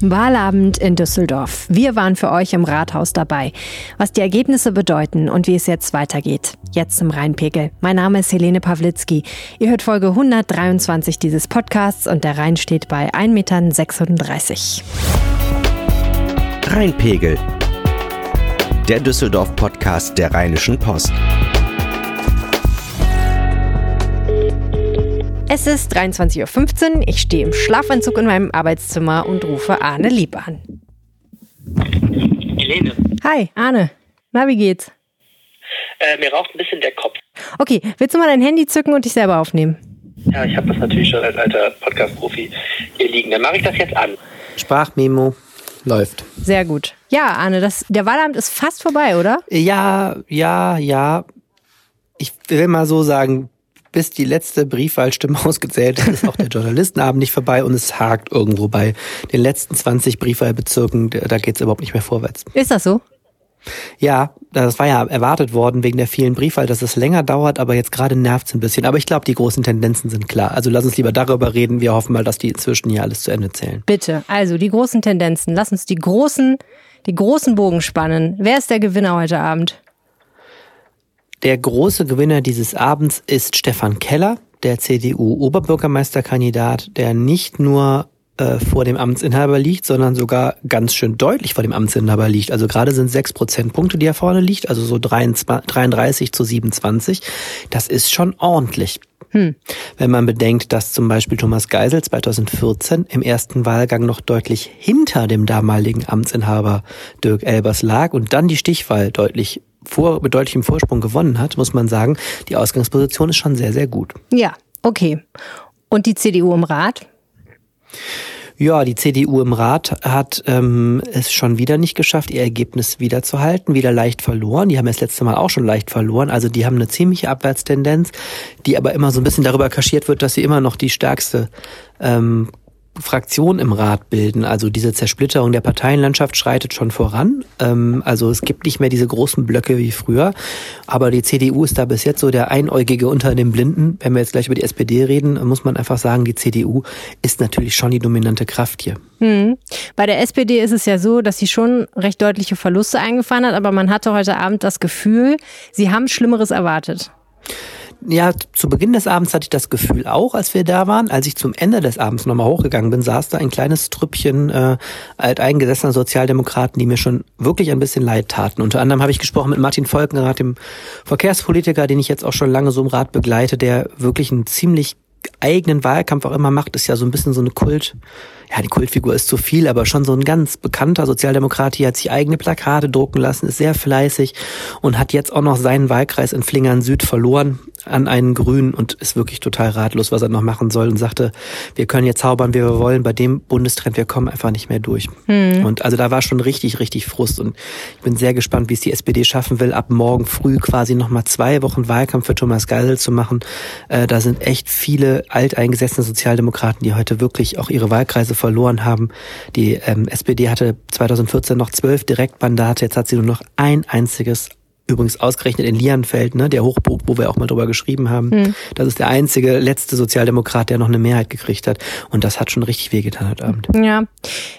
Wahlabend in Düsseldorf. Wir waren für euch im Rathaus dabei. Was die Ergebnisse bedeuten und wie es jetzt weitergeht. Jetzt im Rheinpegel. Mein Name ist Helene Pawlitzki. Ihr hört Folge 123 dieses Podcasts und der Rhein steht bei 1,36 Meter. Rheinpegel. Der Düsseldorf-Podcast der Rheinischen Post. Es ist 23.15 Uhr. Ich stehe im Schlafanzug in meinem Arbeitszimmer und rufe Arne Lieb an. Helene. Hi, Arne. Na, wie geht's? Äh, mir raucht ein bisschen der Kopf. Okay, willst du mal dein Handy zücken und dich selber aufnehmen? Ja, ich habe das natürlich schon als alter Podcast-Profi hier liegen. Dann mache ich das jetzt an. Sprachmemo läuft. Sehr gut. Ja, Arne, das, der Wahlamt ist fast vorbei, oder? Ja, ja, ja. Ich will mal so sagen, bis die letzte Briefwahlstimme ausgezählt ist, ist auch der Journalistenabend nicht vorbei und es hakt irgendwo bei den letzten 20 Briefwahlbezirken. Da geht es überhaupt nicht mehr vorwärts. Ist das so? Ja, das war ja erwartet worden wegen der vielen Briefwahl, dass es länger dauert, aber jetzt gerade nervt es ein bisschen. Aber ich glaube, die großen Tendenzen sind klar. Also lass uns lieber darüber reden. Wir hoffen mal, dass die inzwischen hier alles zu Ende zählen. Bitte, also die großen Tendenzen. Lass uns die großen, die großen Bogen spannen. Wer ist der Gewinner heute Abend? Der große Gewinner dieses Abends ist Stefan Keller, der CDU-Oberbürgermeisterkandidat, der nicht nur äh, vor dem Amtsinhaber liegt, sondern sogar ganz schön deutlich vor dem Amtsinhaber liegt. Also gerade sind sechs Prozentpunkte, die er vorne liegt, also so 33 zu 27. Das ist schon ordentlich. Hm. Wenn man bedenkt, dass zum Beispiel Thomas Geisel 2014 im ersten Wahlgang noch deutlich hinter dem damaligen Amtsinhaber Dirk Elbers lag und dann die Stichwahl deutlich vor, mit deutlichem Vorsprung gewonnen hat, muss man sagen, die Ausgangsposition ist schon sehr, sehr gut. Ja, okay. Und die CDU im Rat? Ja, die CDU im Rat hat ähm, es schon wieder nicht geschafft, ihr Ergebnis wiederzuhalten, wieder leicht verloren. Die haben das letzte Mal auch schon leicht verloren. Also die haben eine ziemliche Abwärtstendenz, die aber immer so ein bisschen darüber kaschiert wird, dass sie immer noch die stärkste ähm, Fraktion im Rat bilden. Also diese Zersplitterung der Parteienlandschaft schreitet schon voran. Ähm, also es gibt nicht mehr diese großen Blöcke wie früher. Aber die CDU ist da bis jetzt so der Einäugige unter den Blinden. Wenn wir jetzt gleich über die SPD reden, muss man einfach sagen, die CDU ist natürlich schon die dominante Kraft hier. Hm. Bei der SPD ist es ja so, dass sie schon recht deutliche Verluste eingefahren hat, aber man hatte heute Abend das Gefühl, sie haben Schlimmeres erwartet. Ja, zu Beginn des Abends hatte ich das Gefühl auch, als wir da waren. Als ich zum Ende des Abends nochmal hochgegangen bin, saß da ein kleines Trüppchen äh, alteingesessener Sozialdemokraten, die mir schon wirklich ein bisschen leid taten. Unter anderem habe ich gesprochen mit Martin Volkenrath, dem Verkehrspolitiker, den ich jetzt auch schon lange so im Rat begleite, der wirklich einen ziemlich eigenen Wahlkampf auch immer macht, ist ja so ein bisschen so eine Kult, ja, die Kultfigur ist zu viel, aber schon so ein ganz bekannter Sozialdemokrat, hier hat sich eigene Plakate drucken lassen, ist sehr fleißig und hat jetzt auch noch seinen Wahlkreis in Flingern Süd verloren an einen Grünen und ist wirklich total ratlos, was er noch machen soll und sagte, wir können jetzt zaubern, wie wir wollen, bei dem Bundestrend, wir kommen einfach nicht mehr durch. Hm. Und also da war schon richtig, richtig Frust und ich bin sehr gespannt, wie es die SPD schaffen will, ab morgen früh quasi nochmal zwei Wochen Wahlkampf für Thomas Geisel zu machen. Äh, da sind echt viele alteingesessene Sozialdemokraten, die heute wirklich auch ihre Wahlkreise verloren haben. Die ähm, SPD hatte 2014 noch zwölf Direktmandate, jetzt hat sie nur noch ein einziges Übrigens ausgerechnet in Lianfeld, ne, der Hochburg, wo wir auch mal drüber geschrieben haben. Mhm. Das ist der einzige letzte Sozialdemokrat, der noch eine Mehrheit gekriegt hat. Und das hat schon richtig wehgetan heute Abend. Ja.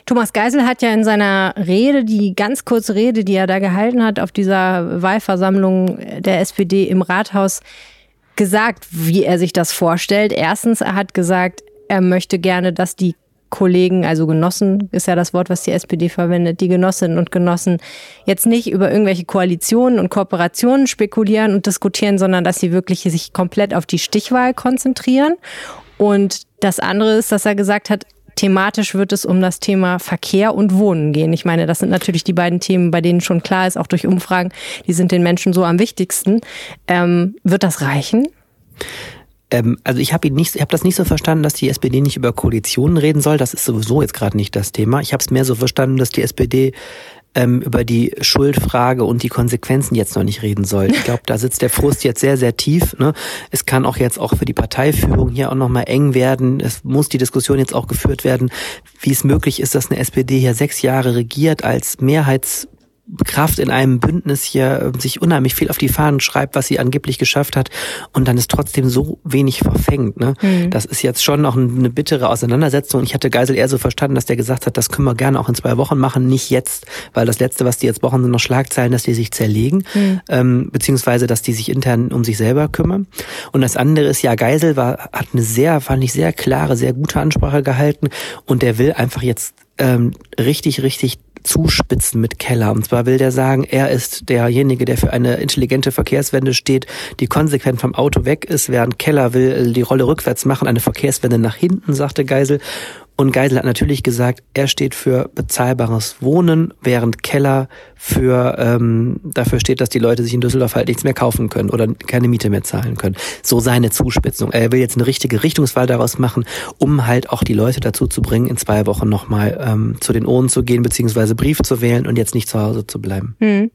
Thomas Geisel hat ja in seiner Rede, die ganz kurze Rede, die er da gehalten hat auf dieser Wahlversammlung der SPD im Rathaus, gesagt, wie er sich das vorstellt. Erstens, er hat gesagt, er möchte gerne, dass die Kollegen, also Genossen ist ja das Wort, was die SPD verwendet, die Genossinnen und Genossen jetzt nicht über irgendwelche Koalitionen und Kooperationen spekulieren und diskutieren, sondern dass sie wirklich sich komplett auf die Stichwahl konzentrieren. Und das andere ist, dass er gesagt hat, thematisch wird es um das Thema Verkehr und Wohnen gehen. Ich meine, das sind natürlich die beiden Themen, bei denen schon klar ist, auch durch Umfragen, die sind den Menschen so am wichtigsten. Ähm, wird das reichen? Ähm, also ich habe ihn nicht, ich habe das nicht so verstanden, dass die SPD nicht über Koalitionen reden soll. Das ist sowieso jetzt gerade nicht das Thema. Ich habe es mehr so verstanden, dass die SPD ähm, über die Schuldfrage und die Konsequenzen jetzt noch nicht reden soll. Ich glaube, da sitzt der Frust jetzt sehr, sehr tief. Ne? Es kann auch jetzt auch für die Parteiführung hier auch nochmal eng werden. Es muss die Diskussion jetzt auch geführt werden, wie es möglich ist, dass eine SPD hier sechs Jahre regiert als Mehrheits Kraft in einem Bündnis hier äh, sich unheimlich viel auf die Fahnen schreibt, was sie angeblich geschafft hat und dann ist trotzdem so wenig verfängt. Ne? Mhm. Das ist jetzt schon noch eine bittere Auseinandersetzung. Ich hatte Geisel eher so verstanden, dass der gesagt hat, das können wir gerne auch in zwei Wochen machen, nicht jetzt, weil das Letzte, was die jetzt brauchen, sind noch Schlagzeilen, dass die sich zerlegen, mhm. ähm, beziehungsweise, dass die sich intern um sich selber kümmern. Und das andere ist, ja, Geisel war, hat eine sehr, fand ich, sehr klare, sehr gute Ansprache gehalten und der will einfach jetzt ähm, richtig, richtig zuspitzen mit Keller. Und zwar will der sagen, er ist derjenige, der für eine intelligente Verkehrswende steht, die konsequent vom Auto weg ist, während Keller will die Rolle rückwärts machen, eine Verkehrswende nach hinten, sagte Geisel. Und Geisel hat natürlich gesagt, er steht für bezahlbares Wohnen, während Keller für ähm, dafür steht, dass die Leute sich in Düsseldorf halt nichts mehr kaufen können oder keine Miete mehr zahlen können. So seine Zuspitzung. Er will jetzt eine richtige Richtungswahl daraus machen, um halt auch die Leute dazu zu bringen, in zwei Wochen nochmal ähm, zu den Ohren zu gehen, beziehungsweise Brief zu wählen und jetzt nicht zu Hause zu bleiben. Hm.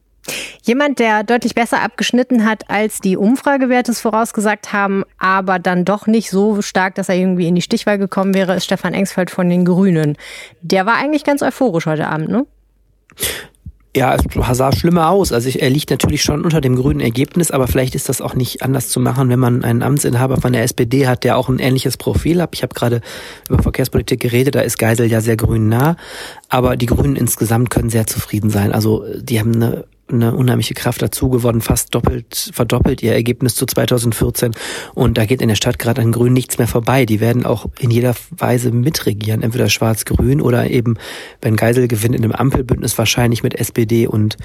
Jemand, der deutlich besser abgeschnitten hat, als die Umfragewerte es vorausgesagt haben, aber dann doch nicht so stark, dass er irgendwie in die Stichwahl gekommen wäre, ist Stefan Engsfeld von den Grünen. Der war eigentlich ganz euphorisch heute Abend, ne? Ja, es sah schlimmer aus. Also er liegt natürlich schon unter dem grünen Ergebnis, aber vielleicht ist das auch nicht anders zu machen, wenn man einen Amtsinhaber von der SPD hat, der auch ein ähnliches Profil hat. Ich habe gerade über Verkehrspolitik geredet, da ist Geisel ja sehr grün nah, aber die Grünen insgesamt können sehr zufrieden sein. Also die haben eine eine unheimliche Kraft dazu gewonnen, fast doppelt, verdoppelt ihr Ergebnis zu 2014. Und da geht in der Stadt gerade an Grün nichts mehr vorbei. Die werden auch in jeder Weise mitregieren, entweder schwarz-grün oder eben, wenn Geisel gewinnt, in einem Ampelbündnis wahrscheinlich mit SPD und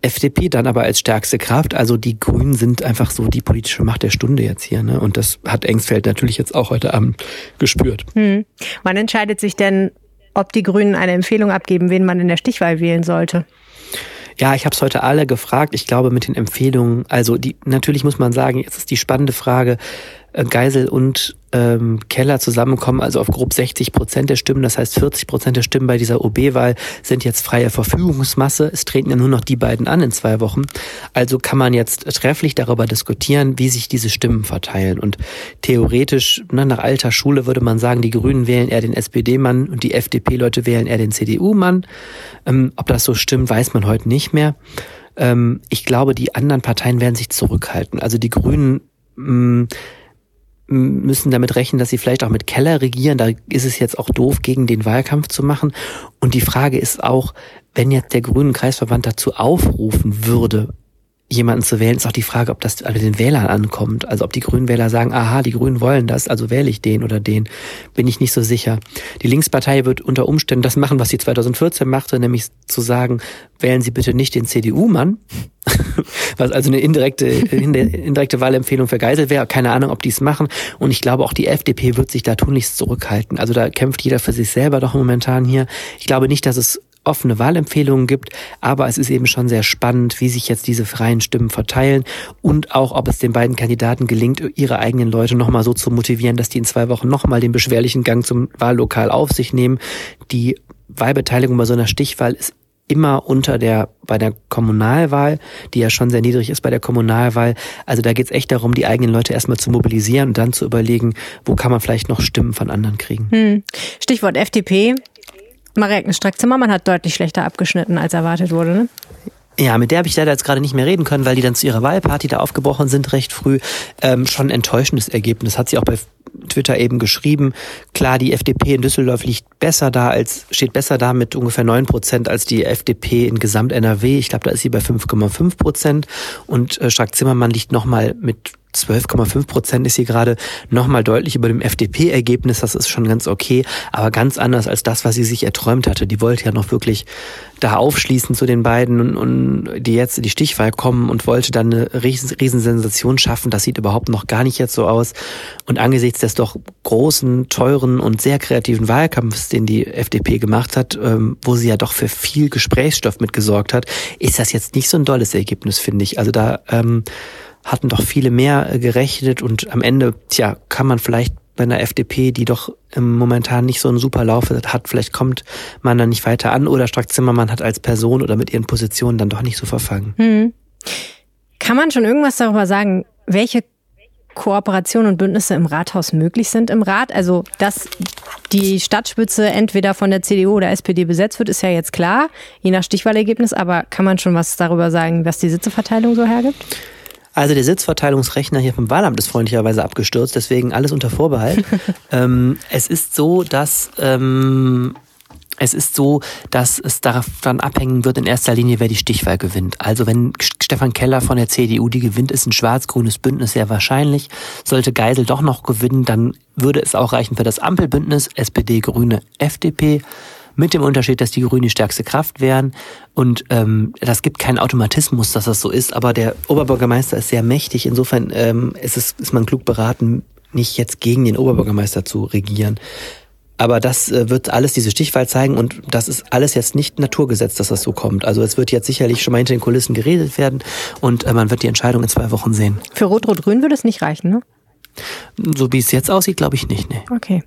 FDP dann aber als stärkste Kraft. Also die Grünen sind einfach so die politische Macht der Stunde jetzt hier. Ne? Und das hat Engsfeld natürlich jetzt auch heute Abend gespürt. Hm. Wann entscheidet sich denn, ob die Grünen eine Empfehlung abgeben, wen man in der Stichwahl wählen sollte? Ja, ich habe es heute alle gefragt. Ich glaube mit den Empfehlungen, also die natürlich muss man sagen, jetzt ist die spannende Frage, Geisel und ähm, Keller zusammenkommen, also auf grob 60 Prozent der Stimmen. Das heißt, 40 Prozent der Stimmen bei dieser OB-Wahl sind jetzt freie Verfügungsmasse. Es treten ja nur noch die beiden an in zwei Wochen. Also kann man jetzt trefflich darüber diskutieren, wie sich diese Stimmen verteilen. Und theoretisch, ne, nach alter Schule würde man sagen, die Grünen wählen eher den SPD-Mann und die FDP-Leute wählen eher den CDU-Mann. Ähm, ob das so stimmt, weiß man heute nicht mehr. Ähm, ich glaube, die anderen Parteien werden sich zurückhalten. Also die Grünen mh, mm, müssen damit rechnen, dass sie vielleicht auch mit Keller regieren. Da ist es jetzt auch doof, gegen den Wahlkampf zu machen. Und die Frage ist auch, wenn jetzt der Grünen Kreisverband dazu aufrufen würde, jemanden zu wählen, ist auch die Frage, ob das bei den Wählern ankommt. Also ob die Grünen Wähler sagen, aha, die Grünen wollen das, also wähle ich den oder den, bin ich nicht so sicher. Die Linkspartei wird unter Umständen das machen, was sie 2014 machte, nämlich zu sagen, wählen Sie bitte nicht den CDU-Mann, was also eine indirekte, indirekte Wahlempfehlung für Geisel wäre. Keine Ahnung, ob die es machen. Und ich glaube, auch die FDP wird sich da tunlichst zurückhalten. Also da kämpft jeder für sich selber doch momentan hier. Ich glaube nicht, dass es offene Wahlempfehlungen gibt, aber es ist eben schon sehr spannend, wie sich jetzt diese freien Stimmen verteilen und auch, ob es den beiden Kandidaten gelingt, ihre eigenen Leute nochmal so zu motivieren, dass die in zwei Wochen nochmal den beschwerlichen Gang zum Wahllokal auf sich nehmen. Die Wahlbeteiligung bei so einer Stichwahl ist immer unter der bei der Kommunalwahl, die ja schon sehr niedrig ist bei der Kommunalwahl. Also da geht es echt darum, die eigenen Leute erstmal zu mobilisieren und dann zu überlegen, wo kann man vielleicht noch Stimmen von anderen kriegen. Hm. Stichwort FDP. Marek Strack-Zimmermann hat deutlich schlechter abgeschnitten, als erwartet wurde. Ne? Ja, mit der habe ich leider jetzt gerade nicht mehr reden können, weil die dann zu ihrer Wahlparty da aufgebrochen sind recht früh. Ähm, schon ein enttäuschendes Ergebnis. Hat sie auch bei Twitter eben geschrieben. Klar, die FDP in Düsseldorf liegt besser da als, steht besser da mit ungefähr neun Prozent als die FDP in Gesamt-NRW. Ich glaube, da ist sie bei 5,5 Prozent. Und äh, Strack-Zimmermann liegt nochmal mit 12,5 Prozent ist hier gerade nochmal deutlich über dem FDP-Ergebnis. Das ist schon ganz okay, aber ganz anders als das, was sie sich erträumt hatte. Die wollte ja noch wirklich da aufschließen zu den beiden und, und die jetzt in die Stichwahl kommen und wollte dann eine riesen, riesen Sensation schaffen. Das sieht überhaupt noch gar nicht jetzt so aus. Und angesichts des doch großen, teuren und sehr kreativen Wahlkampfs, den die FDP gemacht hat, ähm, wo sie ja doch für viel Gesprächsstoff mitgesorgt hat, ist das jetzt nicht so ein dolles Ergebnis, finde ich. Also da ähm, hatten doch viele mehr äh, gerechnet und am Ende, tja, kann man vielleicht bei einer FDP, die doch momentan nicht so einen super Lauf hat, vielleicht kommt man da nicht weiter an oder Strack Zimmermann hat als Person oder mit ihren Positionen dann doch nicht so verfangen. Hm. Kann man schon irgendwas darüber sagen, welche Kooperationen und Bündnisse im Rathaus möglich sind im Rat. Also, dass die Stadtspitze entweder von der CDU oder SPD besetzt wird, ist ja jetzt klar, je nach Stichwahlergebnis. Aber kann man schon was darüber sagen, was die Sitzeverteilung so hergibt? Also der Sitzverteilungsrechner hier vom Wahlamt ist freundlicherweise abgestürzt, deswegen alles unter Vorbehalt. ähm, es ist so, dass ähm, es ist so, dass es davon abhängen wird in erster Linie, wer die Stichwahl gewinnt. Also wenn Stefan Keller von der CDU die gewinnt, ist ein schwarz-grünes Bündnis sehr wahrscheinlich. Sollte Geisel doch noch gewinnen, dann würde es auch reichen für das Ampelbündnis SPD, Grüne, FDP. Mit dem Unterschied, dass die Grünen die stärkste Kraft wären. Und ähm, das gibt keinen Automatismus, dass das so ist. Aber der Oberbürgermeister ist sehr mächtig. Insofern ähm, ist, es, ist man klug beraten, nicht jetzt gegen den Oberbürgermeister zu regieren. Aber das äh, wird alles diese Stichwahl zeigen und das ist alles jetzt nicht Naturgesetz, dass das so kommt. Also es wird jetzt sicherlich schon mal hinter den Kulissen geredet werden und äh, man wird die Entscheidung in zwei Wochen sehen. Für Rot-Rot-Grün würde es nicht reichen, ne? So wie es jetzt aussieht, glaube ich nicht, ne. Okay.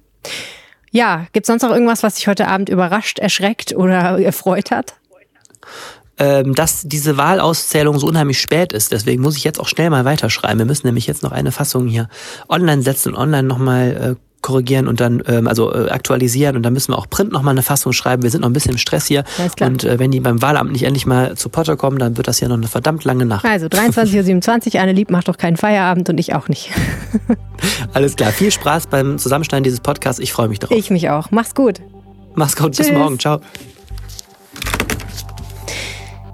Ja, gibt es sonst noch irgendwas, was dich heute Abend überrascht, erschreckt oder erfreut hat? Ähm, dass diese Wahlauszählung so unheimlich spät ist. Deswegen muss ich jetzt auch schnell mal weiterschreiben. Wir müssen nämlich jetzt noch eine Fassung hier online setzen und online nochmal äh, korrigieren und dann ähm, also äh, aktualisieren und dann müssen wir auch Print noch mal eine Fassung schreiben. Wir sind noch ein bisschen im Stress hier und äh, wenn die beim Wahlamt nicht endlich mal zu Potter kommen, dann wird das ja noch eine verdammt lange Nacht. Also 23.27 Uhr, Anne Lieb macht doch keinen Feierabend und ich auch nicht. Alles klar, viel Spaß beim Zusammenstellen dieses Podcasts. Ich freue mich drauf. Ich mich auch. Mach's gut. Mach's gut, Tschüss. bis morgen. Ciao.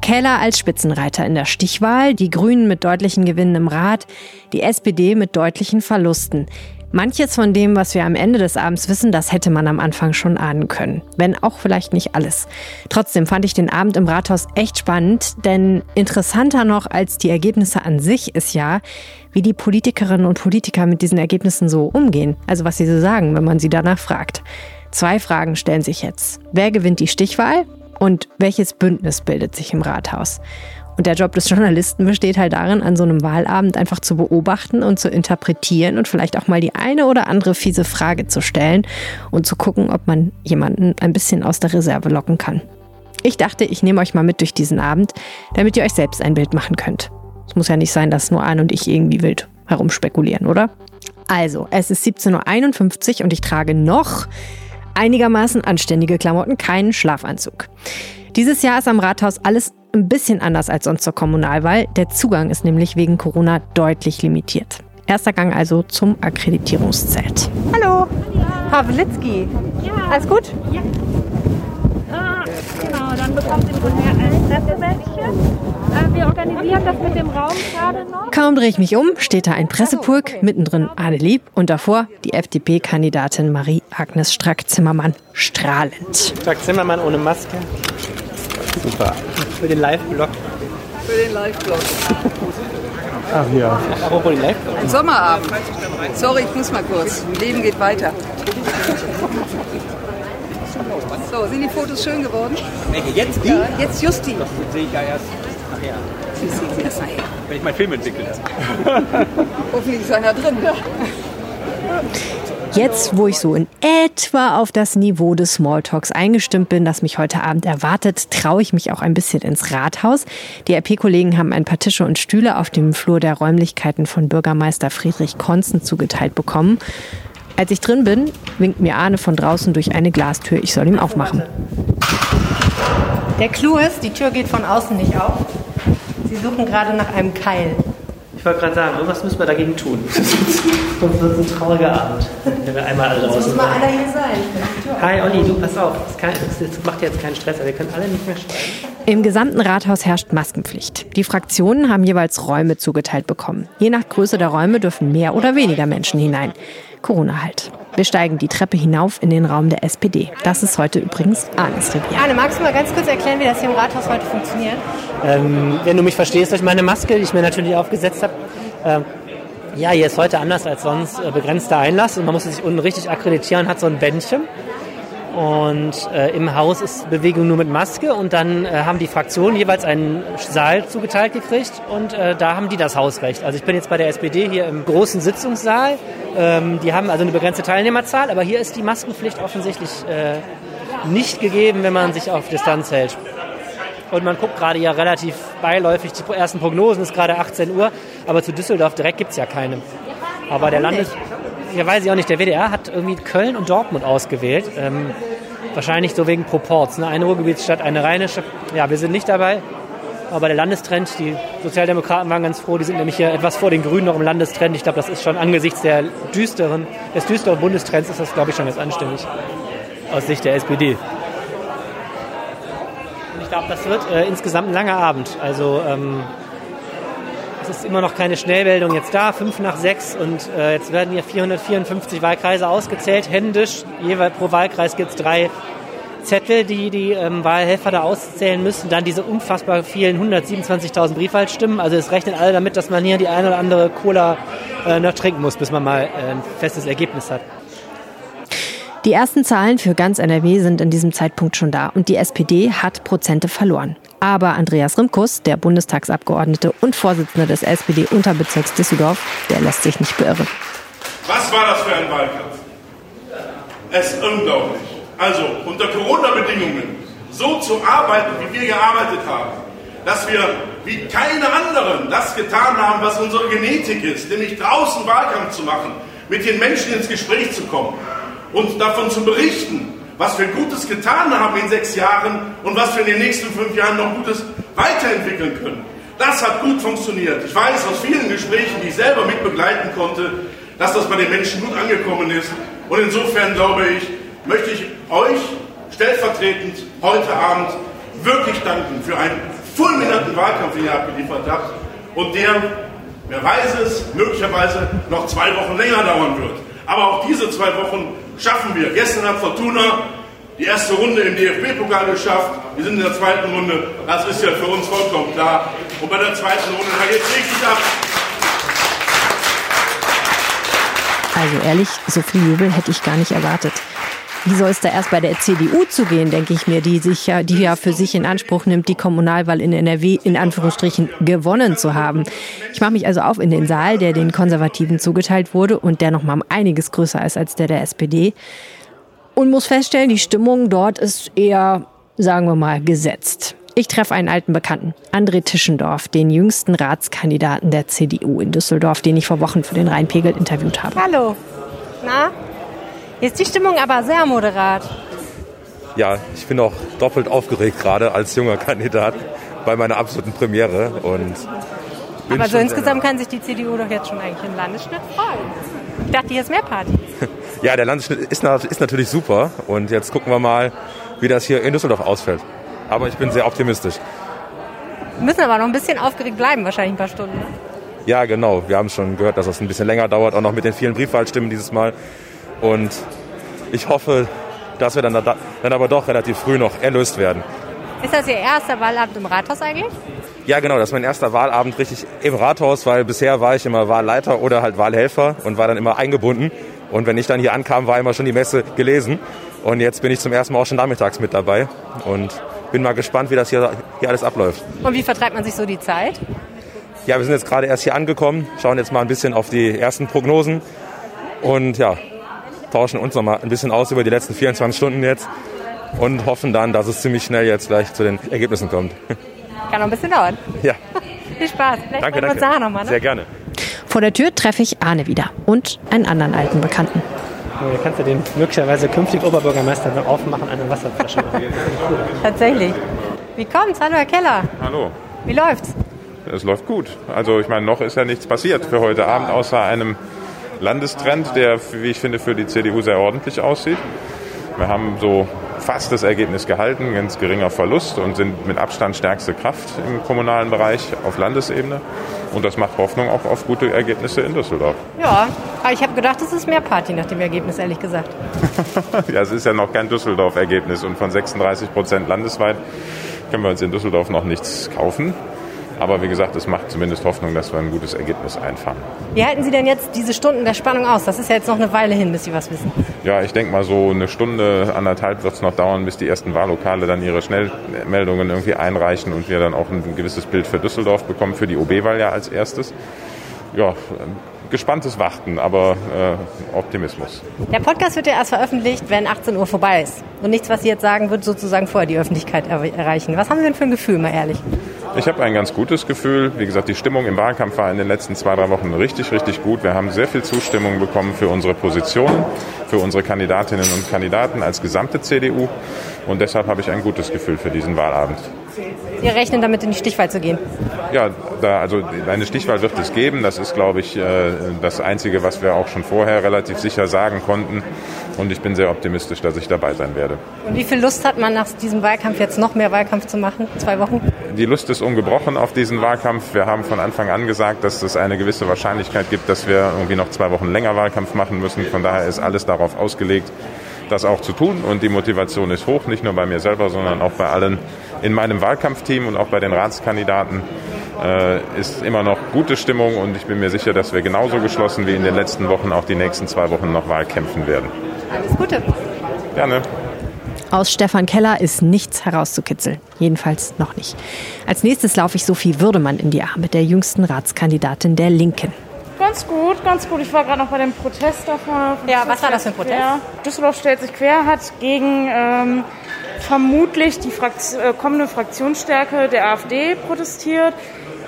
Keller als Spitzenreiter in der Stichwahl, die Grünen mit deutlichen Gewinnen im Rat, die SPD mit deutlichen Verlusten. Manches von dem, was wir am Ende des Abends wissen, das hätte man am Anfang schon ahnen können. Wenn auch vielleicht nicht alles. Trotzdem fand ich den Abend im Rathaus echt spannend, denn interessanter noch als die Ergebnisse an sich ist ja, wie die Politikerinnen und Politiker mit diesen Ergebnissen so umgehen. Also was sie so sagen, wenn man sie danach fragt. Zwei Fragen stellen sich jetzt. Wer gewinnt die Stichwahl? Und welches Bündnis bildet sich im Rathaus? Und der Job des Journalisten besteht halt darin, an so einem Wahlabend einfach zu beobachten und zu interpretieren und vielleicht auch mal die eine oder andere fiese Frage zu stellen und zu gucken, ob man jemanden ein bisschen aus der Reserve locken kann. Ich dachte, ich nehme euch mal mit durch diesen Abend, damit ihr euch selbst ein Bild machen könnt. Es muss ja nicht sein, dass nur Anne und ich irgendwie wild herumspekulieren, oder? Also, es ist 17.51 Uhr und ich trage noch einigermaßen anständige Klamotten, keinen Schlafanzug. Dieses Jahr ist am Rathaus alles ein bisschen anders als sonst zur Kommunalwahl. Der Zugang ist nämlich wegen Corona deutlich limitiert. Erster Gang also zum Akkreditierungszelt. Hallo, Havlitzki. Ja. Alles gut? Ja. Ah, genau, dann bekommt ihr ein Pressebändchen. Äh, wir organisieren das mit dem Raum gerade noch. Kaum drehe ich mich um, steht da ein Pressepulk, okay. mittendrin Anne Lieb und davor die FDP-Kandidatin Marie-Agnes Strack-Zimmermann, strahlend. Strack-Zimmermann ohne Maske. Super. Für den Live-Blog. Für den Live-Blog. Ach ja. Apropos den Live-Blog. Ein Sommerabend. Sorry, ich muss mal kurz. Leben geht weiter. So, sind die Fotos schön geworden? Welche? Jetzt die? Ja, jetzt just die. Das sehe ich ja erst nachher. Wie sehen Sie das nachher? Wenn ich meinen Film entwickelt habe. Hoffentlich ist einer drin. Jetzt, wo ich so in etwa auf das Niveau des Smalltalks eingestimmt bin, das mich heute Abend erwartet, traue ich mich auch ein bisschen ins Rathaus. Die RP-Kollegen haben ein paar Tische und Stühle auf dem Flur der Räumlichkeiten von Bürgermeister Friedrich Konzen zugeteilt bekommen. Als ich drin bin, winkt mir Arne von draußen durch eine Glastür, ich soll ihm aufmachen. Der Clou ist, die Tür geht von außen nicht auf. Sie suchen gerade nach einem Keil. Ich wollte gerade sagen, irgendwas müssen wir dagegen tun. Sonst wird es ein trauriger Abend, wenn wir einmal alle draußen sind. muss mal einer hier sein. Hi Olli, du pass auf, das, macht jetzt keinen Stress, wir können alle nicht mehr schreiben. Im gesamten Rathaus herrscht Maskenpflicht. Die Fraktionen haben jeweils Räume zugeteilt bekommen. Je nach Größe der Räume dürfen mehr oder weniger Menschen hinein. Corona halt. Wir steigen die Treppe hinauf in den Raum der SPD. Das ist heute übrigens Arnes Revier. Arne, magst du mal ganz kurz erklären, wie das hier im Rathaus heute funktioniert? Ähm, wenn du mich verstehst durch meine Maske, die ich mir natürlich aufgesetzt habe. Ähm, ja, hier ist heute anders als sonst äh, begrenzter Einlass und man muss sich unten richtig akkreditieren, hat so ein Bändchen. Und äh, im Haus ist Bewegung nur mit Maske und dann äh, haben die Fraktionen jeweils einen Saal zugeteilt gekriegt und äh, da haben die das Hausrecht. Also ich bin jetzt bei der SPD hier im großen Sitzungssaal. Ähm, die haben also eine begrenzte Teilnehmerzahl, aber hier ist die Maskenpflicht offensichtlich äh, nicht gegeben, wenn man sich auf Distanz hält. Und man guckt gerade ja relativ beiläufig, die ersten Prognosen ist gerade 18 Uhr, aber zu Düsseldorf direkt gibt es ja keine. Aber der Landes... Ja, weiß ich auch nicht. Der WDR hat irgendwie Köln und Dortmund ausgewählt. Ähm, wahrscheinlich so wegen Proports. Ne? Eine Ruhrgebietsstadt, eine rheinische. Ja, wir sind nicht dabei. Aber der Landestrend, die Sozialdemokraten waren ganz froh, die sind nämlich hier etwas vor den Grünen noch im Landestrend. Ich glaube, das ist schon angesichts der düsteren, des düsteren Bundestrends ist das, glaube ich, schon ganz anständig. Aus Sicht der SPD. Und ich glaube, das wird äh, insgesamt ein langer Abend. Also ähm, es ist immer noch keine Schnellmeldung jetzt da, fünf nach sechs und äh, jetzt werden hier 454 Wahlkreise ausgezählt, händisch. Jeweils pro Wahlkreis gibt es drei Zettel, die die ähm, Wahlhelfer da auszählen müssen, dann diese unfassbar vielen 127.000 Briefwahlstimmen. Also es rechnen alle damit, dass man hier die eine oder andere Cola äh, noch trinken muss, bis man mal äh, ein festes Ergebnis hat. Die ersten Zahlen für ganz NRW sind in diesem Zeitpunkt schon da und die SPD hat Prozente verloren. Aber Andreas Rimkus, der Bundestagsabgeordnete und Vorsitzende des SPD-Unterbezirks Düsseldorf, der lässt sich nicht beirren. Was war das für ein Wahlkampf? Es ist unglaublich. Also unter Corona-Bedingungen so zu arbeiten, wie wir gearbeitet haben, dass wir wie keine anderen das getan haben, was unsere Genetik ist, nämlich draußen Wahlkampf zu machen, mit den Menschen ins Gespräch zu kommen und davon zu berichten, was wir Gutes getan haben in sechs Jahren und was wir in den nächsten fünf Jahren noch Gutes weiterentwickeln können. Das hat gut funktioniert. Ich weiß aus vielen Gesprächen, die ich selber mit begleiten konnte, dass das bei den Menschen gut angekommen ist. Und insofern glaube ich, möchte ich euch stellvertretend heute Abend wirklich danken für einen fulminanten Wahlkampf, den ihr abgeliefert habt und der, wer weiß es, möglicherweise noch zwei Wochen länger dauern wird. Aber auch diese zwei Wochen schaffen wir. Gestern hat Fortuna die erste Runde im DFB-Pokal geschafft. Wir sind in der zweiten Runde. Das ist ja für uns vollkommen klar. Und bei der zweiten Runde, da geht es richtig ab. Also ehrlich, so viel Jubel hätte ich gar nicht erwartet. Wie soll es da erst bei der CDU zugehen, denke ich mir, die sich ja, die ja für sich in Anspruch nimmt, die Kommunalwahl in NRW in Anführungsstrichen gewonnen zu haben. Ich mache mich also auf in den Saal, der den Konservativen zugeteilt wurde und der noch mal einiges größer ist als der der SPD und muss feststellen, die Stimmung dort ist eher, sagen wir mal, gesetzt. Ich treffe einen alten Bekannten, André Tischendorf, den jüngsten Ratskandidaten der CDU in Düsseldorf, den ich vor Wochen für den Rheinpegel interviewt habe. Hallo. Na, Jetzt die Stimmung aber sehr moderat. Ja, ich bin auch doppelt aufgeregt gerade als junger Kandidat bei meiner absoluten Premiere. Und aber so insgesamt kann sich die CDU doch jetzt schon eigentlich im Landesschnitt freuen. Ich dachte, hier ist mehr Party. ja, der Landesschnitt ist, ist natürlich super. Und jetzt gucken wir mal, wie das hier in Düsseldorf ausfällt. Aber ich bin sehr optimistisch. Wir müssen aber noch ein bisschen aufgeregt bleiben, wahrscheinlich ein paar Stunden. Ne? Ja, genau. Wir haben schon gehört, dass das ein bisschen länger dauert, auch noch mit den vielen Briefwahlstimmen dieses Mal. Und ich hoffe, dass wir dann, dann aber doch relativ früh noch erlöst werden. Ist das Ihr erster Wahlabend im Rathaus eigentlich? Ja, genau, das ist mein erster Wahlabend richtig im Rathaus, weil bisher war ich immer Wahlleiter oder halt Wahlhelfer und war dann immer eingebunden. Und wenn ich dann hier ankam, war immer schon die Messe gelesen. Und jetzt bin ich zum ersten Mal auch schon nachmittags mit dabei und bin mal gespannt, wie das hier, hier alles abläuft. Und wie vertreibt man sich so die Zeit? Ja, wir sind jetzt gerade erst hier angekommen, schauen jetzt mal ein bisschen auf die ersten Prognosen. Und ja, tauschen uns noch mal ein bisschen aus über die letzten 24 Stunden jetzt und hoffen dann, dass es ziemlich schnell jetzt gleich zu den Ergebnissen kommt. Kann noch ein bisschen dauern. Ja. Viel Spaß. Vielleicht danke, danke. Uns noch mal, ne? Sehr gerne. Vor der Tür treffe ich Arne wieder und einen anderen alten Bekannten. Hier kannst du den möglicherweise künftigen Oberbürgermeister noch aufmachen, eine Wasserflasche. Tatsächlich. Wie kommt's? Hallo, Herr Keller. Hallo. Wie läuft's? Es läuft gut. Also ich meine, noch ist ja nichts passiert für heute Abend, außer einem Landestrend, der, wie ich finde, für die CDU sehr ordentlich aussieht. Wir haben so fast das Ergebnis gehalten, ganz geringer Verlust und sind mit Abstand stärkste Kraft im kommunalen Bereich auf Landesebene. Und das macht Hoffnung auch auf gute Ergebnisse in Düsseldorf. Ja, aber ich habe gedacht, es ist mehr Party nach dem Ergebnis, ehrlich gesagt. ja, es ist ja noch kein Düsseldorf-Ergebnis und von 36 Prozent landesweit können wir uns in Düsseldorf noch nichts kaufen. Aber wie gesagt, es macht zumindest Hoffnung, dass wir ein gutes Ergebnis einfahren. Wie halten Sie denn jetzt diese Stunden der Spannung aus? Das ist ja jetzt noch eine Weile hin, bis Sie was wissen. Ja, ich denke mal so eine Stunde, anderthalb wird es noch dauern, bis die ersten Wahllokale dann ihre Schnellmeldungen irgendwie einreichen und wir dann auch ein gewisses Bild für Düsseldorf bekommen, für die OB-Wahl ja als erstes. Ja, gespanntes Warten, aber äh, Optimismus. Der Podcast wird ja erst veröffentlicht, wenn 18 Uhr vorbei ist. Und nichts, was Sie jetzt sagen, wird sozusagen vorher die Öffentlichkeit erreichen. Was haben Sie denn für ein Gefühl, mal ehrlich? Ich habe ein ganz gutes Gefühl. Wie gesagt, die Stimmung im Wahlkampf war in den letzten zwei, drei Wochen richtig, richtig gut. Wir haben sehr viel Zustimmung bekommen für unsere Positionen, für unsere Kandidatinnen und Kandidaten als gesamte CDU. Und deshalb habe ich ein gutes Gefühl für diesen Wahlabend. Sie rechnen damit, in die Stichwahl zu gehen? Ja, da, also eine Stichwahl wird es geben. Das ist, glaube ich, äh, das Einzige, was wir auch schon vorher relativ sicher sagen konnten. Und ich bin sehr optimistisch, dass ich dabei sein werde. Und wie viel Lust hat man nach diesem Wahlkampf jetzt noch mehr Wahlkampf zu machen? Zwei Wochen? Die Lust ist ungebrochen auf diesen Wahlkampf. Wir haben von Anfang an gesagt, dass es eine gewisse Wahrscheinlichkeit gibt, dass wir irgendwie noch zwei Wochen länger Wahlkampf machen müssen. Von daher ist alles darauf ausgelegt, das auch zu tun. Und die Motivation ist hoch, nicht nur bei mir selber, sondern auch bei allen in meinem Wahlkampfteam und auch bei den Ratskandidaten äh, ist immer noch gute Stimmung und ich bin mir sicher, dass wir genauso geschlossen wie in den letzten Wochen auch die nächsten zwei Wochen noch Wahlkämpfen werden. Alles Gute. Gerne. Aus Stefan Keller ist nichts herauszukitzeln. Jedenfalls noch nicht. Als nächstes laufe ich Sophie Würdemann in die Arme, der jüngsten Ratskandidatin der Linken. Ganz gut, ganz gut. Ich war gerade noch bei dem Protest da vorne. Ja, was war das für ein Protest? Quer. Düsseldorf stellt sich quer, hat gegen ähm, vermutlich die Frakt äh, kommende Fraktionsstärke der AfD protestiert.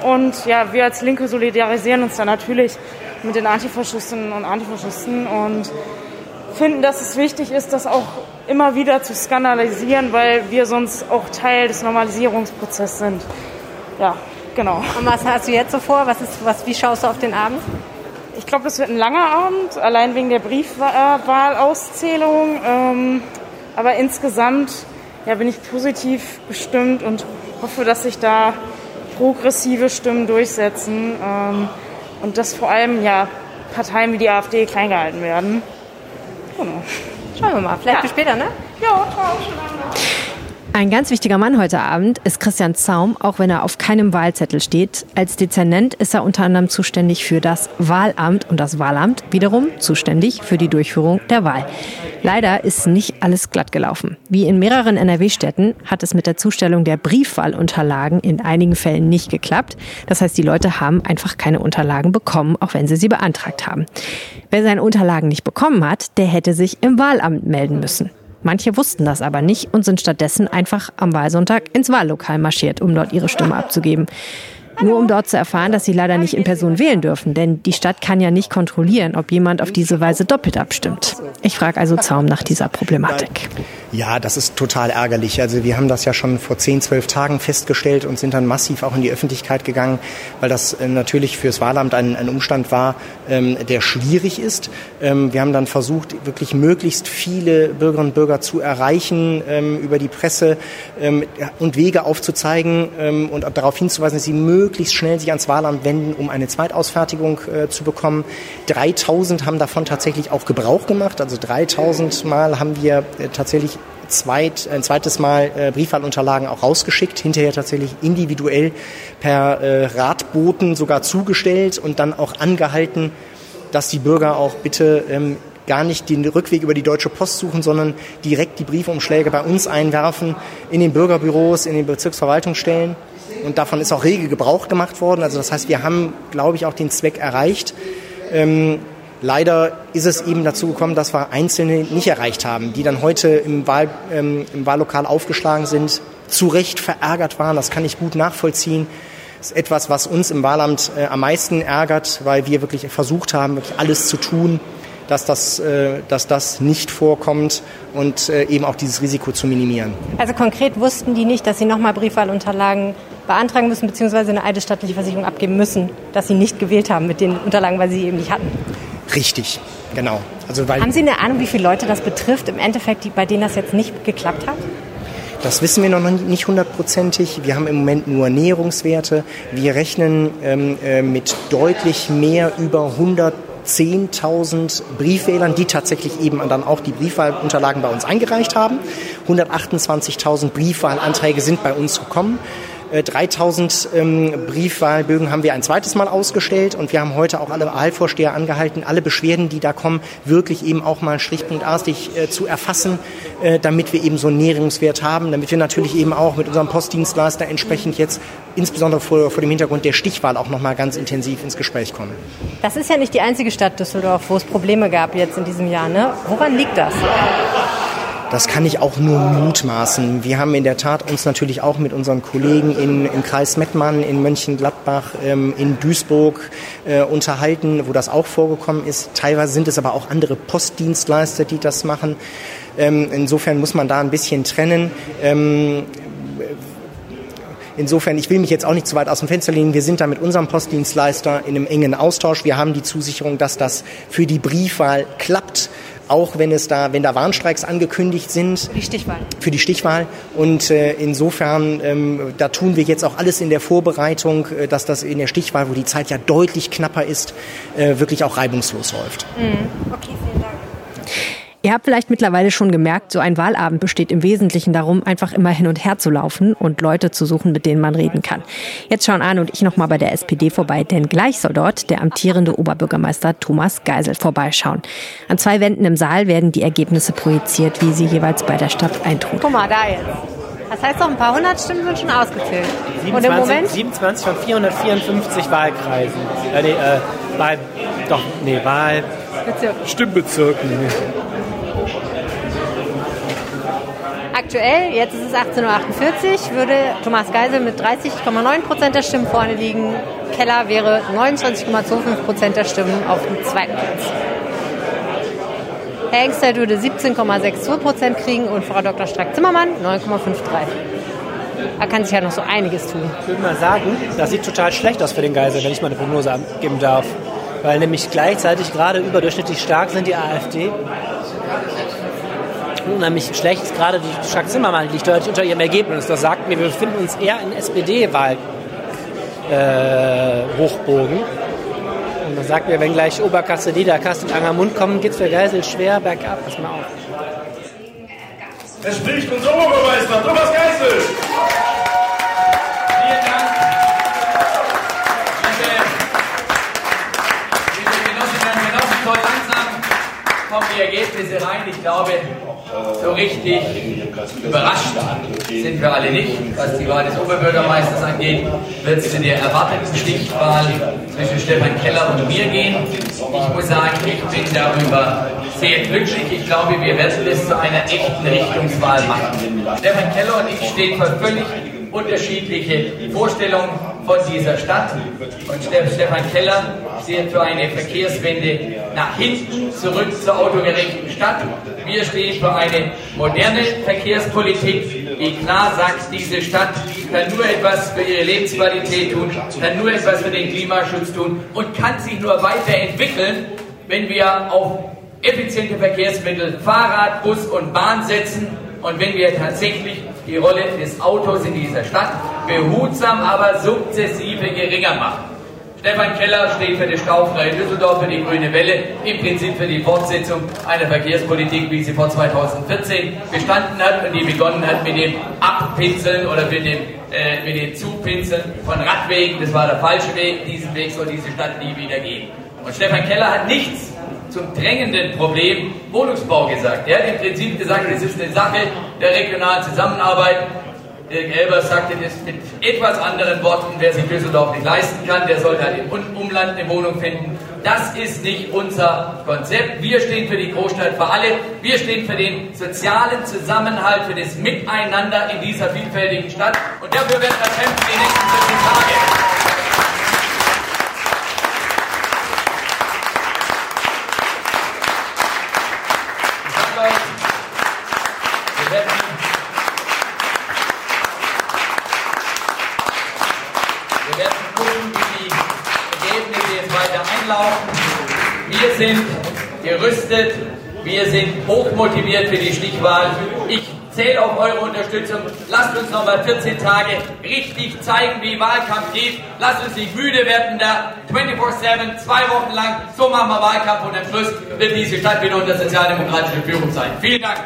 Und ja, wir als Linke solidarisieren uns da natürlich mit den Antifaschistinnen und Antifaschisten und finden, dass es wichtig ist, das auch immer wieder zu skandalisieren, weil wir sonst auch Teil des Normalisierungsprozesses sind. Ja, genau. Und was hast du jetzt so vor? Was ist, was, wie schaust du auf den Abend? Ich glaube, das wird ein langer Abend, allein wegen der Briefwahlauszählung. Ähm, aber insgesamt ja, bin ich positiv bestimmt und hoffe, dass sich da progressive Stimmen durchsetzen ähm, und dass vor allem ja, Parteien wie die AfD klein gehalten werden. Genau. Schauen wir mal. Vielleicht ja. bis später, ne? Ja, ciao. Ein ganz wichtiger Mann heute Abend ist Christian Zaum, auch wenn er auf keinem Wahlzettel steht. Als Dezernent ist er unter anderem zuständig für das Wahlamt und das Wahlamt wiederum zuständig für die Durchführung der Wahl. Leider ist nicht alles glatt gelaufen. Wie in mehreren NRW-Städten hat es mit der Zustellung der Briefwahlunterlagen in einigen Fällen nicht geklappt. Das heißt, die Leute haben einfach keine Unterlagen bekommen, auch wenn sie sie beantragt haben. Wer seine Unterlagen nicht bekommen hat, der hätte sich im Wahlamt melden müssen. Manche wussten das aber nicht und sind stattdessen einfach am Wahlsonntag ins Wahllokal marschiert, um dort ihre Stimme abzugeben. Nur um dort zu erfahren, dass sie leider nicht in Person wählen dürfen, denn die Stadt kann ja nicht kontrollieren, ob jemand auf diese Weise doppelt abstimmt. Ich frage also Zaum nach dieser Problematik. Ja, das ist total ärgerlich. Also wir haben das ja schon vor 10, 12 Tagen festgestellt und sind dann massiv auch in die Öffentlichkeit gegangen, weil das äh, natürlich fürs Wahlamt ein, ein Umstand war, ähm, der schwierig ist. Ähm, wir haben dann versucht, wirklich möglichst viele Bürgerinnen und Bürger zu erreichen, ähm, über die Presse ähm, und Wege aufzuzeigen ähm, und darauf hinzuweisen, dass sie möglichst schnell sich ans Wahlamt wenden, um eine Zweitausfertigung äh, zu bekommen. 3000 haben davon tatsächlich auch Gebrauch gemacht. Also 3000 Mal haben wir äh, tatsächlich zweit, ein zweites Mal äh, Briefwahlunterlagen auch rausgeschickt, hinterher tatsächlich individuell per äh, Radboten sogar zugestellt und dann auch angehalten, dass die Bürger auch bitte ähm, gar nicht den Rückweg über die Deutsche Post suchen, sondern direkt die Briefumschläge bei uns einwerfen, in den Bürgerbüros, in den Bezirksverwaltungsstellen. Und davon ist auch rege Gebrauch gemacht worden. Also das heißt, wir haben, glaube ich, auch den Zweck erreicht. Ähm, Leider ist es eben dazu gekommen, dass wir Einzelne nicht erreicht haben, die dann heute im, Wahl, ähm, im Wahllokal aufgeschlagen sind, zu Recht verärgert waren. Das kann ich gut nachvollziehen. Das ist etwas, was uns im Wahlamt äh, am meisten ärgert, weil wir wirklich versucht haben, wirklich alles zu tun, dass das, äh, dass das nicht vorkommt und äh, eben auch dieses Risiko zu minimieren. Also konkret wussten die nicht, dass sie nochmal Briefwahlunterlagen beantragen müssen, beziehungsweise eine eidesstattliche Versicherung abgeben müssen, dass sie nicht gewählt haben mit den Unterlagen, weil sie eben nicht hatten. Richtig, genau. Also weil Haben Sie eine Ahnung, wie viele Leute das betrifft, im Endeffekt, die, bei denen das jetzt nicht geklappt hat? Das wissen wir noch nicht hundertprozentig. Wir haben im Moment nur Näherungswerte. Wir rechnen ähm, äh, mit deutlich mehr über 110.000 Briefwählern, die tatsächlich eben dann auch die Briefwahlunterlagen bei uns eingereicht haben. 128.000 Briefwahlanträge sind bei uns gekommen. 3000 äh, ähm, Briefwahlbögen haben wir ein zweites Mal ausgestellt und wir haben heute auch alle Wahlvorsteher angehalten, alle Beschwerden, die da kommen, wirklich eben auch mal schriftpunktartig äh, zu erfassen, äh, damit wir eben so einen Näherungswert haben, damit wir natürlich eben auch mit unserem Postdienstleister entsprechend jetzt insbesondere vor, vor dem Hintergrund der Stichwahl auch noch mal ganz intensiv ins Gespräch kommen. Das ist ja nicht die einzige Stadt Düsseldorf, wo es Probleme gab jetzt in diesem Jahr. Ne? Woran liegt das? Das kann ich auch nur mutmaßen. Wir haben in der Tat uns natürlich auch mit unseren Kollegen in, im Kreis Mettmann, in Mönchengladbach, ähm, in Duisburg äh, unterhalten, wo das auch vorgekommen ist. Teilweise sind es aber auch andere Postdienstleister, die das machen. Ähm, insofern muss man da ein bisschen trennen. Ähm, Insofern, ich will mich jetzt auch nicht zu weit aus dem Fenster lehnen. Wir sind da mit unserem Postdienstleister in einem engen Austausch. Wir haben die Zusicherung, dass das für die Briefwahl klappt auch wenn es da, wenn da Warnstreiks angekündigt sind. Für die Stichwahl. Für die Stichwahl. Und äh, insofern, ähm, da tun wir jetzt auch alles in der Vorbereitung, äh, dass das in der Stichwahl, wo die Zeit ja deutlich knapper ist, äh, wirklich auch reibungslos läuft. Mhm. Okay, vielen Dank. Ihr habt vielleicht mittlerweile schon gemerkt, so ein Wahlabend besteht im Wesentlichen darum, einfach immer hin und her zu laufen und Leute zu suchen, mit denen man reden kann. Jetzt schauen Arne und ich noch mal bei der SPD vorbei, denn gleich soll dort der amtierende Oberbürgermeister Thomas Geisel vorbeischauen. An zwei Wänden im Saal werden die Ergebnisse projiziert, wie sie jeweils bei der Stadt eintrugen. Guck mal, da jetzt. Das heißt doch, ein paar hundert Stimmen sind schon ausgezählt. 27, und im Moment? 27 von 454 Wahlkreisen. Äh, nee, äh, Wahl, doch, nee, Wahl... Bezirk. Stimmbezirken. Aktuell, jetzt ist es 18.48 Uhr, würde Thomas Geisel mit 30,9 Prozent der Stimmen vorne liegen. Keller wäre 29,25 Prozent der Stimmen auf dem zweiten Platz. Herr Engstedt würde 17,62 Prozent kriegen und Frau Dr. Strack-Zimmermann 9,53. Da kann sich ja noch so einiges tun. Ich würde mal sagen, das sieht total schlecht aus für den Geisel, wenn ich mal eine Prognose geben darf. Weil nämlich gleichzeitig gerade überdurchschnittlich stark sind die AfD unheimlich schlecht ist. Gerade die Jacques Zimmermann liegt deutlich unter ihrem Ergebnis. Das sagt mir, wir befinden uns eher in SPD-Wahl-Hochbogen. Und das sagt mir, wenn gleich Oberkasse, Niederkasse und Angermund kommen, geht es für Geisel schwer bergab. Pass mal auf. Es spricht unser Oberbürgermeister Thomas Geisel. Vielen Dank. Liebe Genossinnen und Genossen, so langsam kommen die Ergebnisse rein. Ich glaube, so richtig überrascht sind wir alle nicht, was die Wahl des Oberbürgermeisters angeht. Wird es in der erwarteten Stichwahl zwischen Stefan Keller und mir gehen? Ich muss sagen, ich bin darüber sehr glücklich. Ich glaube, wir werden es zu einer echten Richtungswahl machen. Stefan Keller und ich stehen für völlig unterschiedliche Vorstellungen von dieser Stadt. Und Stefan Keller steht für eine Verkehrswende nach hinten, zurück zur autogerechten Stadt. Wir stehen für eine moderne Verkehrspolitik, die klar sagt, diese Stadt kann nur etwas für ihre Lebensqualität tun, kann nur etwas für den Klimaschutz tun und kann sich nur weiterentwickeln, wenn wir auf effiziente Verkehrsmittel, Fahrrad, Bus und Bahn setzen und wenn wir tatsächlich die Rolle des Autos in dieser Stadt behutsam, aber sukzessive geringer machen. Stefan Keller steht für die Staufreie Düsseldorf, für die Grüne Welle, im Prinzip für die Fortsetzung einer Verkehrspolitik, wie sie vor 2014 bestanden hat und die begonnen hat mit dem Abpinseln oder mit dem, äh, mit dem Zupinseln von Radwegen. Das war der falsche Weg. Diesen Weg soll diese Stadt nie wieder gehen. Und Stefan Keller hat nichts zum drängenden Problem Wohnungsbau gesagt. Er hat im Prinzip gesagt, es ist eine Sache der regionalen Zusammenarbeit. Dirk Elber sagte das mit etwas anderen Worten, wer sich Düsseldorf nicht leisten kann, der sollte halt im Umland eine Wohnung finden. Das ist nicht unser Konzept. Wir stehen für die Großstadt für alle. Wir stehen für den sozialen Zusammenhalt, für das Miteinander in dieser vielfältigen Stadt. Und dafür werden wir kämpfen die nächsten 14 Tage. Sind gerüstet, wir sind hochmotiviert für die Stichwahl. Ich zähle auf eure Unterstützung. Lasst uns noch mal 14 Tage richtig zeigen, wie Wahlkampf geht. Lasst uns nicht müde werden da 24-7, zwei Wochen lang. So machen wir Wahlkampf und am Schluss wird diese Stadt wieder unter sozialdemokratischer Führung sein. Vielen Dank.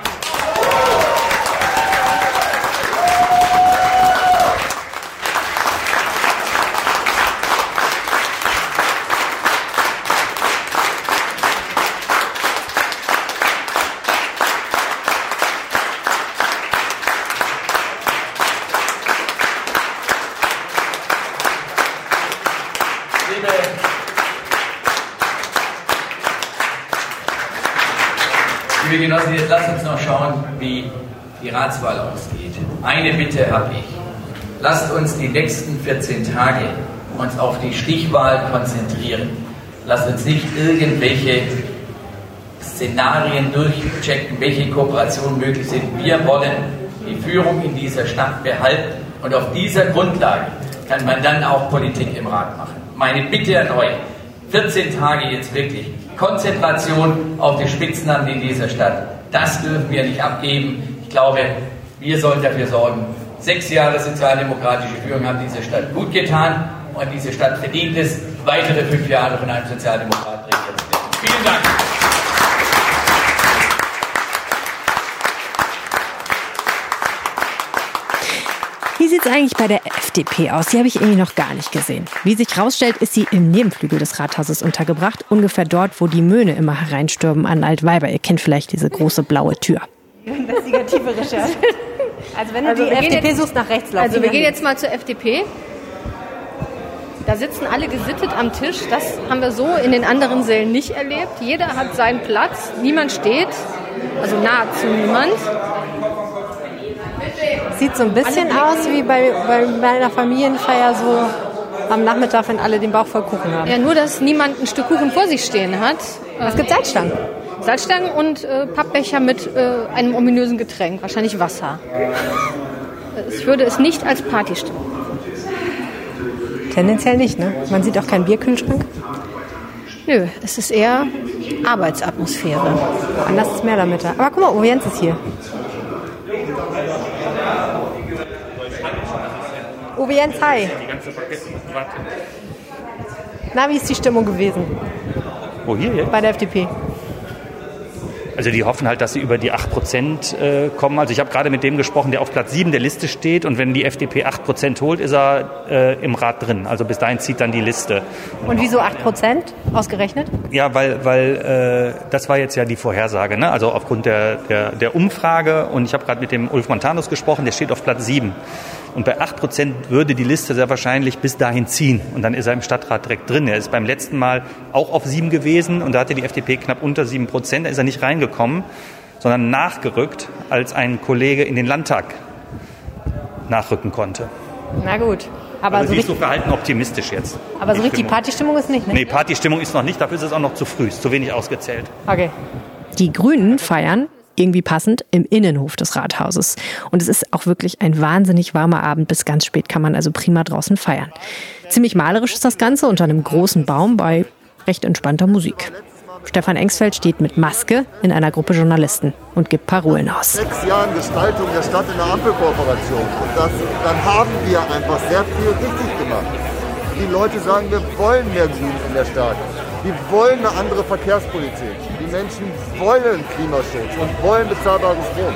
Jetzt lasst uns noch schauen, wie die Ratswahl ausgeht. Eine Bitte habe ich. Lasst uns die nächsten 14 Tage uns auf die Stichwahl konzentrieren. Lasst uns nicht irgendwelche Szenarien durchchecken, welche Kooperationen möglich sind. Wir wollen die Führung in dieser Stadt behalten und auf dieser Grundlage kann man dann auch Politik im Rat machen. Meine Bitte an euch, 14 Tage jetzt wirklich Konzentration auf die Spitzenamt in dieser Stadt. Das dürfen wir nicht abgeben. Ich glaube, wir sollen dafür sorgen. Sechs Jahre sozialdemokratische Führung haben diese Stadt gut getan und diese Stadt verdient es, weitere fünf Jahre von einem Sozialdemokrat regiert zu werden. Vielen Dank. Sieht es eigentlich bei der FDP aus? Die habe ich irgendwie noch gar nicht gesehen. Wie sich herausstellt, ist sie im Nebenflügel des Rathauses untergebracht, ungefähr dort, wo die Möhne immer hereinstürmen an Altweiber. Ihr kennt vielleicht diese große blaue Tür. Investigative Recherche. Also wenn du Also die wir gehen FDP jetzt- suchst, nach rechts laufen. Also wir gehen jetzt mal zur FDP. Da sitzen alle gesittet am Tisch. Das haben wir so in den anderen Sälen nicht erlebt. Jeder hat seinen Platz. Niemand steht. Also nahezu niemand. Sieht so ein bisschen aus wie bei, bei, bei einer Familienfeier so am Nachmittag, wenn alle den Bauch voll Kuchen haben. Ja, nur, dass niemand ein Stück Kuchen vor sich stehen hat. Es gibt Salzstangen. Salzstangen und äh, Pappbecher mit äh, einem ominösen Getränk, wahrscheinlich Wasser. Ich würde es nicht als Partystimmung. Tendenziell nicht, ne? Man sieht auch keinen Bierkühlschrank. Nö, es ist eher Arbeitsatmosphäre. Anders ist mehr damit. Aber guck mal, Orienz ist hier. Uwe Jens, hi. Na, wie ist die Stimmung gewesen Wo hier jetzt? bei der FDP? Also die hoffen halt, dass sie über die 8% äh, kommen. Also ich habe gerade mit dem gesprochen, der auf Platz 7 der Liste steht und wenn die FDP 8% holt, ist er äh, im Rat drin. Also bis dahin zieht dann die Liste. Und wieso 8% ausgerechnet? Ja, weil, weil äh, das war jetzt ja die Vorhersage, ne? also aufgrund der, der, der Umfrage. Und ich habe gerade mit dem Ulf Montanus gesprochen, der steht auf Platz 7. Und bei 8% würde die Liste sehr wahrscheinlich bis dahin ziehen. Und dann ist er im Stadtrat direkt drin. Er ist beim letzten Mal auch auf 7 gewesen und da hatte die FDP knapp unter 7%. Da ist er nicht reingekommen, sondern nachgerückt, als ein Kollege in den Landtag nachrücken konnte. Na gut. Aber, also so, sie ist so richtig, verhalten optimistisch jetzt. aber so richtig Stimmung. Partystimmung ist nicht, ne? Nee, Partystimmung ist noch nicht, dafür ist es auch noch zu früh, ist zu wenig ausgezählt. Okay. Die Grünen feiern, irgendwie passend, im Innenhof des Rathauses. Und es ist auch wirklich ein wahnsinnig warmer Abend. Bis ganz spät kann man also prima draußen feiern. Ziemlich malerisch ist das Ganze unter einem großen Baum bei recht entspannter Musik. Stefan Engsfeld steht mit Maske in einer Gruppe Journalisten und gibt Parolen aus. sechs Jahren Gestaltung der Stadt in der Ampelkooperation. Und das, dann haben wir einfach sehr viel richtig gemacht. Die Leute sagen, wir wollen mehr Grün in der Stadt. Wir wollen eine andere Verkehrspolitik. Die Menschen wollen Klimaschutz und wollen bezahlbares Strom.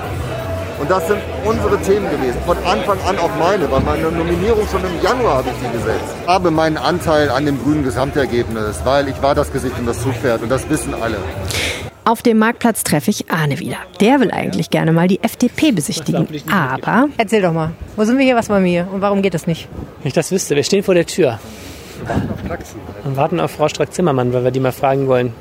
Und das sind unsere Themen gewesen. Von Anfang an auch meine, weil meine Nominierung schon im Januar habe ich sie gesetzt. Ich habe meinen Anteil an dem grünen Gesamtergebnis, weil ich war das Gesicht und das Zugpferd und das wissen alle. Auf dem Marktplatz treffe ich Arne wieder. Der will eigentlich gerne mal die FDP besichtigen. Aber Erzähl doch mal. Wo sind wir hier? Was wir hier? Und warum geht das nicht? Wenn ich das wüsste, wir stehen vor der Tür und warten auf Frau Strack-Zimmermann, weil wir die mal fragen wollen,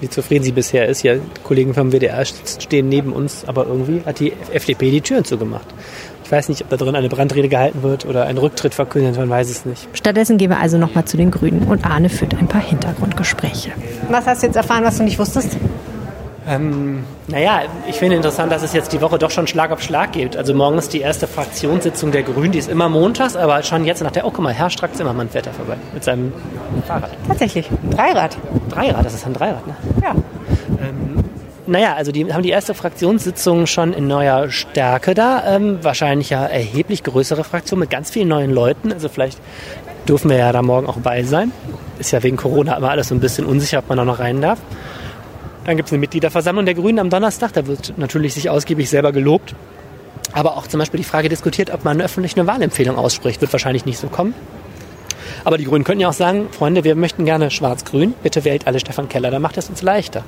wie zufrieden sie bisher ist. Ja, Kollegen vom WDR stehen neben uns, aber irgendwie hat die FDP die Türen zugemacht. Ich weiß nicht, ob da drin eine Brandrede gehalten wird oder ein Rücktritt verkündet, man weiß es nicht. stattdessen gehen wir also nochmal zu den Grünen und Arne führt ein paar Hintergrundgespräche. Was hast du jetzt erfahren, was du nicht wusstest? Ähm, naja, ich finde interessant, dass es jetzt die Woche doch schon Schlag auf Schlag geht. Also morgen ist die erste Fraktionssitzung der Grünen, die ist immer montags, aber schon jetzt nach der, oh guck mal, Herr Strack-Zimmermann fährt da vorbei mit seinem Fahrrad. Tatsächlich, Dreirad. Dreirad, das ist ein Dreirad, ne? Ja. Ähm, naja, also die haben die erste Fraktionssitzung schon in neuer Stärke da. Ähm, wahrscheinlich ja erheblich größere Fraktion mit ganz vielen neuen Leuten. Also vielleicht dürfen wir ja da morgen auch bei sein. Ist ja wegen Corona immer alles so ein bisschen unsicher, ob man da noch rein darf. Dann gibt es eine Mitgliederversammlung der Grünen am Donnerstag. Da wird natürlich sich ausgiebig selber gelobt. Aber auch zum Beispiel die Frage diskutiert, ob man öffentlich eine Wahlempfehlung ausspricht. Wird wahrscheinlich nicht so kommen. Aber die Grünen könnten ja auch sagen, Freunde, wir möchten gerne schwarz-grün. Bitte wählt alle Stefan Keller, dann macht es uns leichter.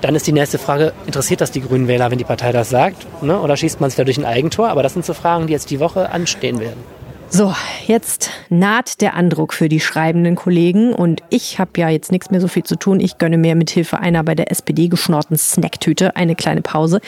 Dann ist die nächste Frage, interessiert das die Grünen Wähler, wenn die Partei das sagt? Ne? Oder schießt man sich da durch ein Eigentor? Aber das sind so Fragen, die jetzt die Woche anstehen werden. So, jetzt naht der Andruck für die schreibenden Kollegen und ich habe ja jetzt nichts mehr so viel zu tun. Ich gönne mir mit Hilfe einer bei der SPD geschnorrten Snacktüte eine kleine Pause.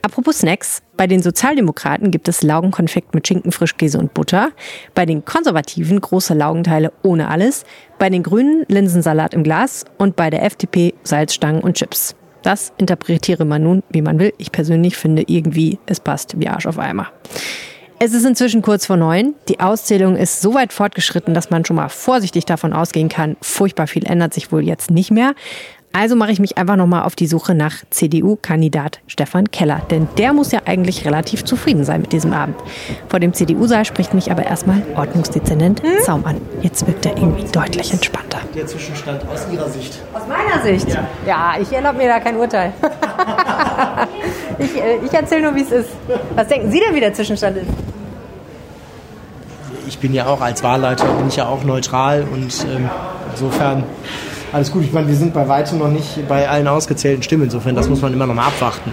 Apropos Snacks, bei den Sozialdemokraten gibt es Laugenkonfekt mit Schinken, Frischkäse und Butter. Bei den Konservativen große Laugenteile ohne alles. Bei den Grünen Linsensalat im Glas und bei der FDP Salzstangen und Chips. Das interpretiere man nun, wie man will. Ich persönlich finde irgendwie, es passt wie Arsch auf Eimer. Es ist inzwischen kurz vor neun. Die Auszählung ist so weit fortgeschritten, dass man schon mal vorsichtig davon ausgehen kann, furchtbar viel ändert sich wohl jetzt nicht mehr. Also mache ich mich einfach nochmal auf die Suche nach CDU-Kandidat Stefan Keller. Denn der muss ja eigentlich relativ zufrieden sein mit diesem Abend. Vor dem CDU-Saal spricht mich aber erstmal Ordnungsdezernent hm? Zaum an. Jetzt wirkt er irgendwie deutlich entspannter. Der Zwischenstand aus Ihrer Sicht? Aus meiner Sicht? Ja, ja ich erlaube mir da kein Urteil. ich äh, ich erzähle nur, wie es ist. Was denken Sie denn, wie der Zwischenstand ist? Ich bin ja auch als Wahlleiter, bin ich ja auch neutral und ähm, insofern alles gut. Ich meine, wir sind bei weitem noch nicht bei allen ausgezählten Stimmen. Insofern, das muss man immer noch mal abwarten.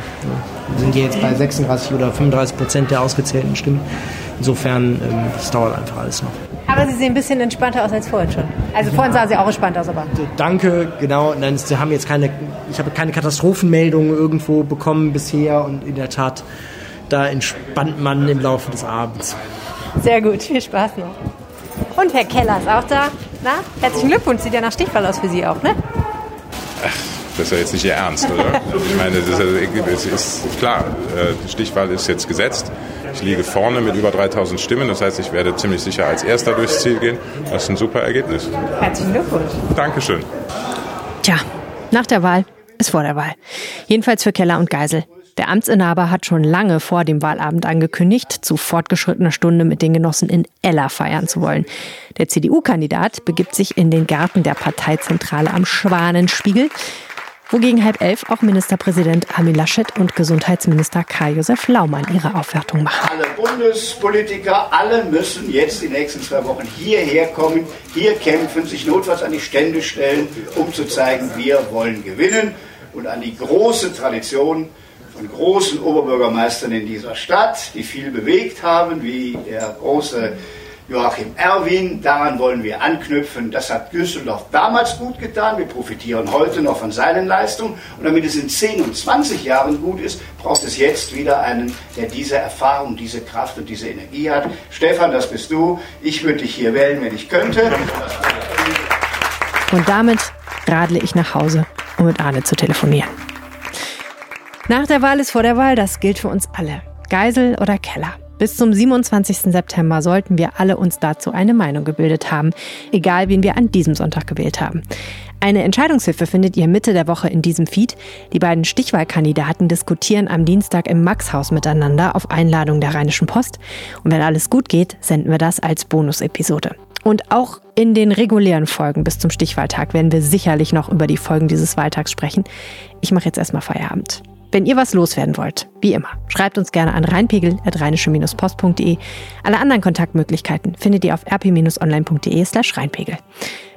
Wir sind jetzt bei 36 oder 35 Prozent der ausgezählten Stimmen. Insofern, ähm, das dauert einfach alles noch. Aber Sie sehen ein bisschen entspannter aus als vorhin schon. Also vorhin sah Sie auch entspannt aus, aber. Danke, genau. Nein, Sie haben jetzt keine, ich habe keine Katastrophenmeldungen irgendwo bekommen bisher und in der Tat, da entspannt man im Laufe des Abends. Sehr gut, viel Spaß noch. Und Herr Keller ist auch da. Na, herzlichen Glückwunsch, sieht ja nach Stichwahl aus für Sie auch, ne? Ach, das ist ja jetzt nicht Ihr Ernst, oder? Ich meine, das ist, klar, äh, die Stichwahl ist jetzt gesetzt. Ich liege vorne mit über 3000 Stimmen, das heißt, ich werde ziemlich sicher als Erster durchs Ziel gehen. Das ist ein super Ergebnis. Herzlichen Glückwunsch. Dankeschön. Tja, nach der Wahl ist vor der Wahl. Jedenfalls für Keller und Geisel. Der Amtsinhaber hat schon lange vor dem Wahlabend angekündigt, zu fortgeschrittener Stunde mit den Genossen in Ella feiern zu wollen. Der CDU-Kandidat begibt sich in den Garten der Parteizentrale am Schwanenspiegel, wogegen halb elf auch Ministerpräsident Armin Laschet und Gesundheitsminister Karl-Josef Laumann ihre Aufwertung machen. Alle Bundespolitiker, alle müssen jetzt die nächsten zwei Wochen hierher kommen, hier kämpfen, sich notfalls an die Stände stellen, um zu zeigen, wir wollen gewinnen und an die große Tradition von großen Oberbürgermeistern in dieser Stadt, die viel bewegt haben, wie der große Joachim Erwin. Daran wollen wir anknüpfen. Das hat Düsseldorf damals gut getan. Wir profitieren heute noch von seinen Leistungen. Und damit es in 10 und 20 Jahren gut ist, braucht es jetzt wieder einen, der diese Erfahrung, diese Kraft und diese Energie hat. Stefan, das bist du. Ich würde dich hier wählen, wenn ich könnte. Und damit radle ich nach Hause, um mit Arne zu telefonieren. Nach der Wahl ist vor der Wahl, das gilt für uns alle. Geisel oder Keller. Bis zum 27. September sollten wir alle uns dazu eine Meinung gebildet haben, egal wen wir an diesem Sonntag gewählt haben. Eine Entscheidungshilfe findet ihr Mitte der Woche in diesem Feed. Die beiden Stichwahlkandidaten diskutieren am Dienstag im Maxhaus miteinander auf Einladung der Rheinischen Post. Und wenn alles gut geht, senden wir das als Bonusepisode. Und auch in den regulären Folgen bis zum Stichwahltag werden wir sicherlich noch über die Folgen dieses Wahltags sprechen. Ich mache jetzt erstmal Feierabend. Wenn ihr was loswerden wollt, wie immer, schreibt uns gerne an reinpegel.rheinische-post.de. Alle anderen Kontaktmöglichkeiten findet ihr auf rp-online.de slash.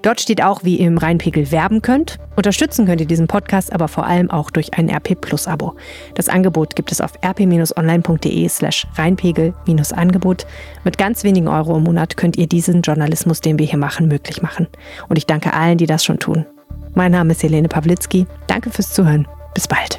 Dort steht auch, wie ihr im Rheinpegel werben könnt. Unterstützen könnt ihr diesen Podcast aber vor allem auch durch ein RP Plus Abo. Das Angebot gibt es auf rp-online.de slash rheinpegel-angebot. Mit ganz wenigen Euro im Monat könnt ihr diesen Journalismus, den wir hier machen, möglich machen. Und ich danke allen, die das schon tun. Mein Name ist Helene Pawlitzki. Danke fürs Zuhören. Bis bald.